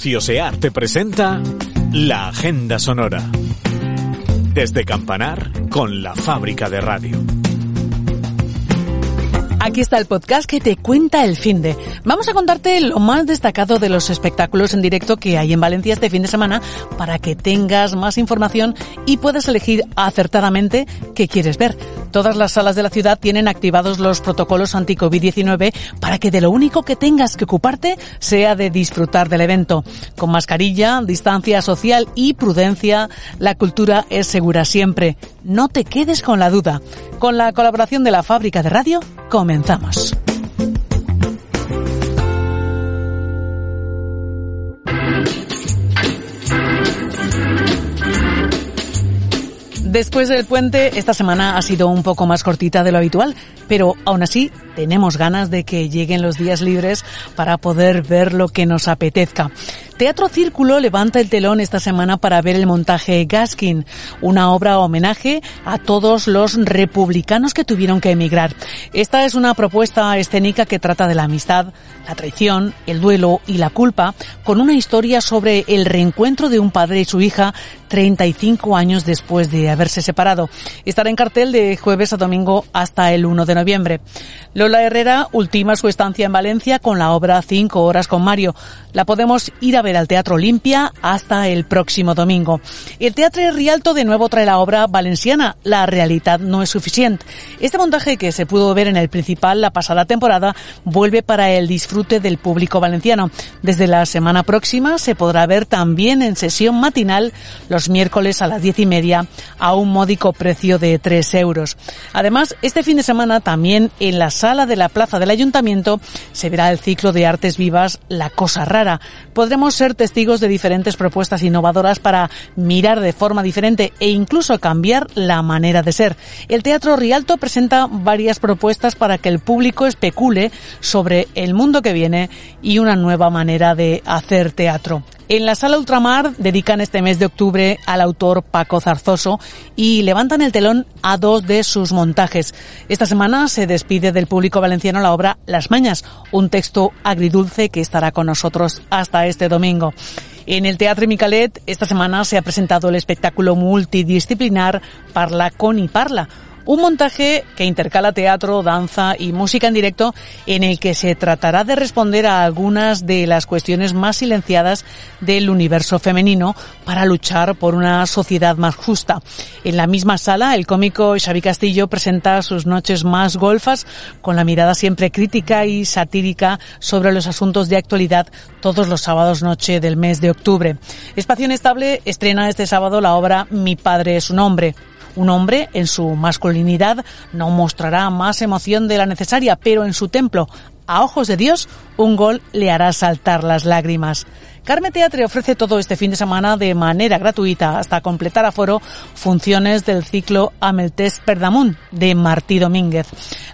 Sociosear te presenta La Agenda Sonora. Desde Campanar con la fábrica de radio. Aquí está el podcast que te cuenta el fin de. Vamos a contarte lo más destacado de los espectáculos en directo que hay en Valencia este fin de semana para que tengas más información y puedas elegir acertadamente qué quieres ver. Todas las salas de la ciudad tienen activados los protocolos anti-COVID-19 para que de lo único que tengas que ocuparte sea de disfrutar del evento. Con mascarilla, distancia social y prudencia, la cultura es segura siempre. No te quedes con la duda. Con la colaboración de la fábrica de radio, comenzamos. Después del puente, esta semana ha sido un poco más cortita de lo habitual, pero aún así tenemos ganas de que lleguen los días libres para poder ver lo que nos apetezca. Teatro Círculo levanta el telón esta semana para ver el montaje Gaskin, una obra homenaje a todos los republicanos que tuvieron que emigrar. Esta es una propuesta escénica que trata de la amistad, la traición, el duelo y la culpa, con una historia sobre el reencuentro de un padre y su hija 35 años después de haberse separado. Estará en cartel de jueves a domingo hasta el 1 de noviembre. Lola Herrera ultima su estancia en Valencia con la obra Cinco horas con Mario. La podemos ir a ver al Teatro Olimpia hasta el próximo domingo. El Teatro Rialto de nuevo trae la obra valenciana La realidad no es suficiente. Este montaje que se pudo ver en el principal la pasada temporada vuelve para el disfrute del público valenciano. Desde la semana próxima se podrá ver también en sesión matinal los miércoles a las diez y media a un módico precio de tres euros. Además, este fin de semana también en la sala de la Plaza del Ayuntamiento se verá el ciclo de artes vivas La Cosa Rara. Podremos ser testigos de diferentes propuestas innovadoras para mirar de forma diferente e incluso cambiar la manera de ser. El Teatro Rialto presenta varias propuestas para que el público especule sobre el mundo que viene y una nueva manera de hacer teatro. En la sala Ultramar dedican este mes de octubre al autor Paco Zarzoso y levantan el telón a dos de sus montajes. Esta semana se despide del público valenciano la obra Las Mañas, un texto agridulce que estará con nosotros hasta este domingo. En el Teatro Micalet esta semana se ha presentado el espectáculo multidisciplinar Parla con y Parla, un montaje que intercala teatro, danza y música en directo en el que se tratará de responder a algunas de las cuestiones más silenciadas del universo femenino para luchar por una sociedad más justa. En la misma sala, el cómico Xavi Castillo presenta sus noches más golfas con la mirada siempre crítica y satírica sobre los asuntos de actualidad todos los sábados noche del mes de octubre. Espacio Inestable estrena este sábado la obra Mi padre es un hombre, un hombre en su masculinidad no mostrará más emoción de la necesaria, pero en su templo, a ojos de Dios, un gol le hará saltar las lágrimas. Carme Teatre ofrece todo este fin de semana de manera gratuita hasta completar aforo funciones del ciclo Ameltés Perdamun de Martí Domínguez.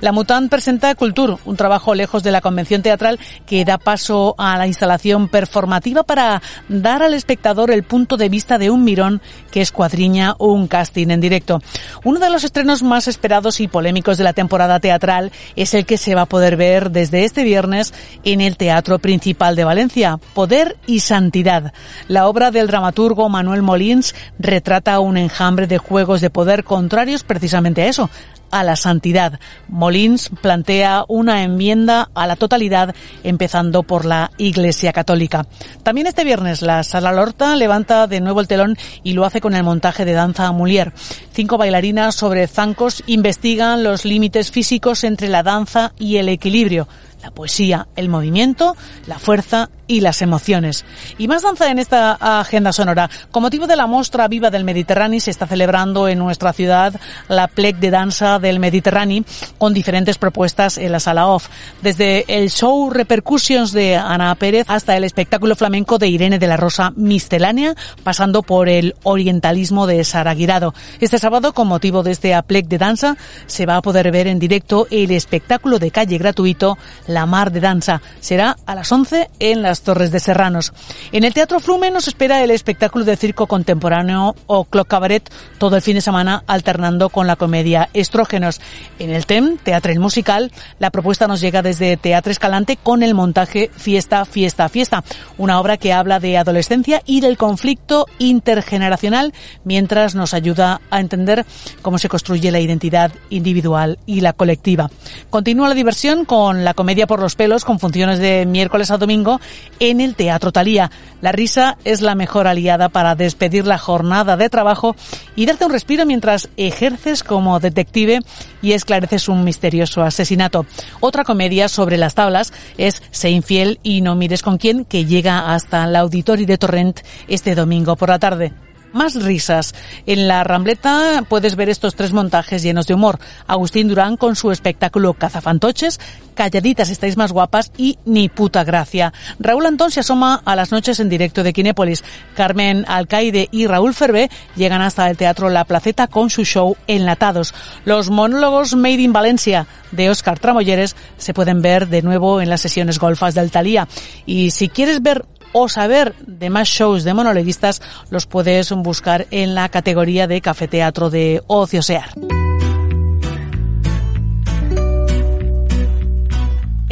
La Mutant presenta Cultur, un trabajo lejos de la convención teatral que da paso a la instalación performativa para dar al espectador el punto de vista de un mirón que escuadriña un casting en directo. Uno de los estrenos más esperados y polémicos de la temporada teatral es el que se va a poder ver desde este viernes en el Teatro Principal de Valencia, Poder y Santidad. La obra del dramaturgo Manuel Molins retrata un enjambre de juegos de poder contrarios precisamente a eso, a la santidad. Molins plantea una enmienda a la totalidad, empezando por la Iglesia Católica. También este viernes la Sala Lorta levanta de nuevo el telón y lo hace con el montaje de danza Mulier. Cinco bailarinas sobre zancos investigan los límites físicos entre la danza y el equilibrio la poesía, el movimiento, la fuerza y las emociones. Y más danza en esta agenda sonora. Con motivo de la Mostra Viva del Mediterráneo se está celebrando en nuestra ciudad la Plec de Danza del Mediterráneo con diferentes propuestas en la sala off. Desde el show Repercussions de Ana Pérez hasta el espectáculo flamenco de Irene de la Rosa Miscelánea, pasando por el orientalismo de Sara Guirado. Este sábado, con motivo de este Plec de Danza, se va a poder ver en directo el espectáculo de calle gratuito La Mar de Danza. Será a las 11 en las Torres de Serranos. En el Teatro Flumen nos espera el espectáculo de circo contemporáneo o Clock Cabaret todo el fin de semana alternando con la comedia Estrógenos. En el TEM, Teatro Musical, la propuesta nos llega desde Teatro Escalante con el montaje Fiesta, Fiesta, Fiesta, una obra que habla de adolescencia y del conflicto intergeneracional mientras nos ayuda a entender cómo se construye la identidad individual y la colectiva. Continúa la diversión con la comedia por los pelos con funciones de miércoles a domingo en el Teatro Talía. La risa es la mejor aliada para despedir la jornada de trabajo y darte un respiro mientras ejerces como detective y esclareces un misterioso asesinato. Otra comedia sobre las tablas es Sé infiel y no mires con quién, que llega hasta el auditorio de Torrent este domingo por la tarde más risas. En la Rambleta puedes ver estos tres montajes llenos de humor. Agustín Durán con su espectáculo Cazafantoches, Calladitas estáis más guapas y Ni puta gracia. Raúl Antón se asoma a las noches en directo de Kinépolis. Carmen Alcaide y Raúl Ferbe llegan hasta el Teatro La Placeta con su show Enlatados. Los monólogos Made in Valencia de Oscar Tramoyeres se pueden ver de nuevo en las sesiones golfas del Talía. Y si quieres ver o saber de más shows de monologuistas los puedes buscar en la categoría de Café Teatro de Ociosear.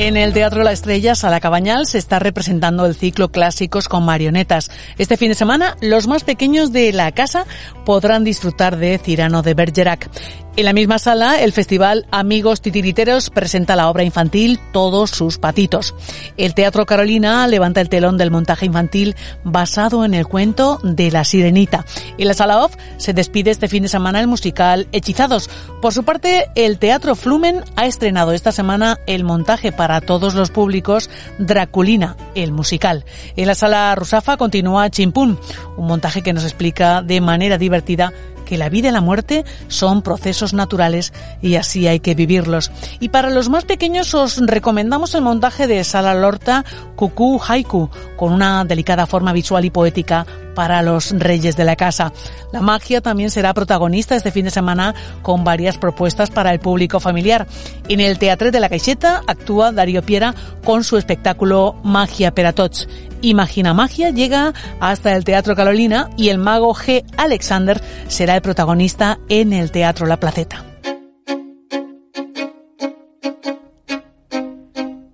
En el Teatro La Estrella, Sala Cabañal, se está representando el ciclo Clásicos con marionetas. Este fin de semana, los más pequeños de la casa podrán disfrutar de Cirano de Bergerac. En la misma sala, el festival Amigos Titiriteros presenta la obra infantil Todos sus patitos. El Teatro Carolina levanta el telón del montaje infantil basado en el cuento de la sirenita. En la sala off se despide este fin de semana el musical Hechizados. Por su parte, el Teatro Flumen ha estrenado esta semana el montaje para todos los públicos Draculina, el musical. En la sala Rusafa continúa Chimpún, un montaje que nos explica de manera divertida que la vida y la muerte son procesos naturales y así hay que vivirlos. Y para los más pequeños os recomendamos el montaje de Sala Lorta Cucú Haiku, con una delicada forma visual y poética para los reyes de la casa. La magia también será protagonista este fin de semana con varias propuestas para el público familiar. En el Teatre de la Caixeta actúa Darío Piera con su espectáculo Magia Peratots. Imagina Magia llega hasta el Teatro Carolina y el mago G. Alexander será el protagonista en el Teatro La Placeta.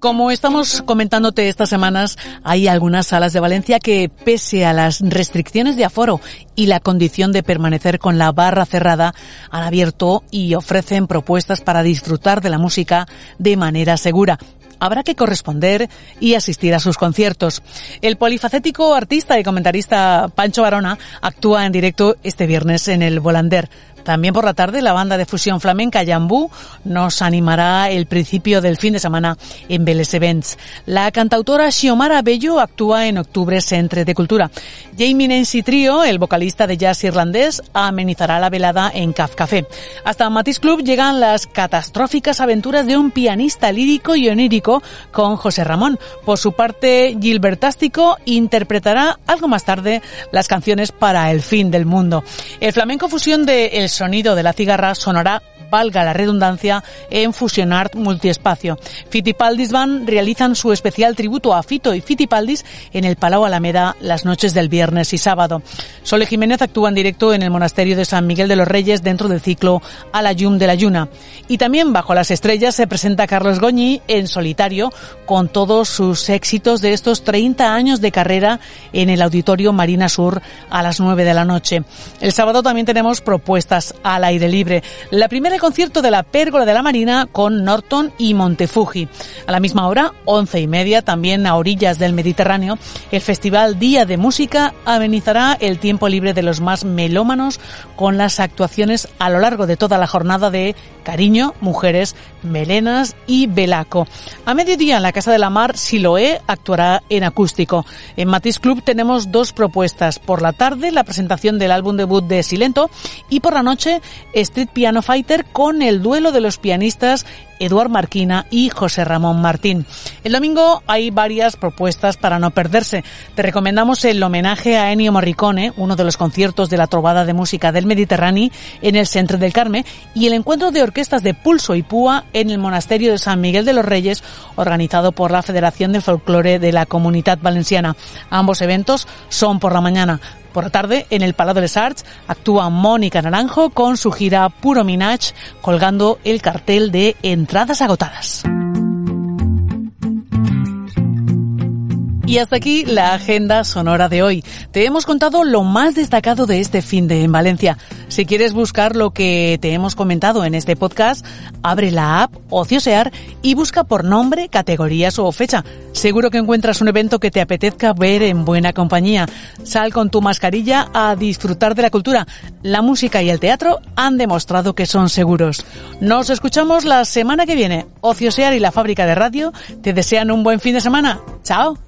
Como estamos comentándote estas semanas, hay algunas salas de Valencia que, pese a las restricciones de aforo y la condición de permanecer con la barra cerrada, han abierto y ofrecen propuestas para disfrutar de la música de manera segura habrá que corresponder y asistir a sus conciertos. El polifacético artista y comentarista Pancho Barona actúa en directo este viernes en el Volander. También por la tarde la banda de fusión flamenca Yambú nos animará el principio del fin de semana en Vélez Events. La cantautora Xiomara Bello actúa en octubre Centre de Cultura. Jamie Nancy Trio, el vocalista de jazz irlandés, amenizará la velada en Caf Café. Hasta Matisse Club llegan las catastróficas aventuras de un pianista lírico y onírico con José Ramón. Por su parte, Gilbertástico interpretará algo más tarde las canciones para el fin del mundo. El flamenco fusión de El sonido de la cigarra sonará valga la redundancia, en Fusionart Multiespacio. Fitipaldis Van realizan su especial tributo a Fito y Fitipaldis en el Palau Alameda las noches del viernes y sábado. Sole Jiménez actúa en directo en el monasterio de San Miguel de los Reyes dentro del ciclo A la Yum de la Yuna. Y también bajo las estrellas se presenta Carlos Goñi en solitario con todos sus éxitos de estos 30 años de carrera en el Auditorio Marina Sur a las 9 de la noche. El sábado también tenemos propuestas al aire libre. La primera concierto de la Pérgola de la Marina con Norton y Montefuji. A la misma hora, once y media, también a orillas del Mediterráneo, el Festival Día de Música amenizará el tiempo libre de los más melómanos con las actuaciones a lo largo de toda la jornada de Cariño, Mujeres, Melenas y Belaco. A mediodía en la Casa de la Mar, Siloé actuará en acústico. En Matisse Club tenemos dos propuestas. Por la tarde, la presentación del álbum debut de Silento y por la noche, Street Piano Fighter con el duelo de los pianistas Eduard Marquina y José Ramón Martín. El domingo hay varias propuestas para no perderse. Te recomendamos el homenaje a Ennio Morricone, uno de los conciertos de la Trovada de Música del Mediterráneo en el Centro del Carmen, y el encuentro de orquestas de Pulso y Púa en el Monasterio de San Miguel de los Reyes, organizado por la Federación de Folclore de la Comunidad Valenciana. Ambos eventos son por la mañana. Por la tarde, en el Palau de les Arts, actúa Mónica Naranjo con su gira Puro Minach, colgando el cartel de entradas agotadas. Y hasta aquí la agenda sonora de hoy. Te hemos contado lo más destacado de este fin de en Valencia. Si quieres buscar lo que te hemos comentado en este podcast, abre la app Ociosear y busca por nombre, categorías o fecha. Seguro que encuentras un evento que te apetezca ver en buena compañía. Sal con tu mascarilla a disfrutar de la cultura. La música y el teatro han demostrado que son seguros. Nos escuchamos la semana que viene. Ociosear y la fábrica de radio te desean un buen fin de semana. Chao.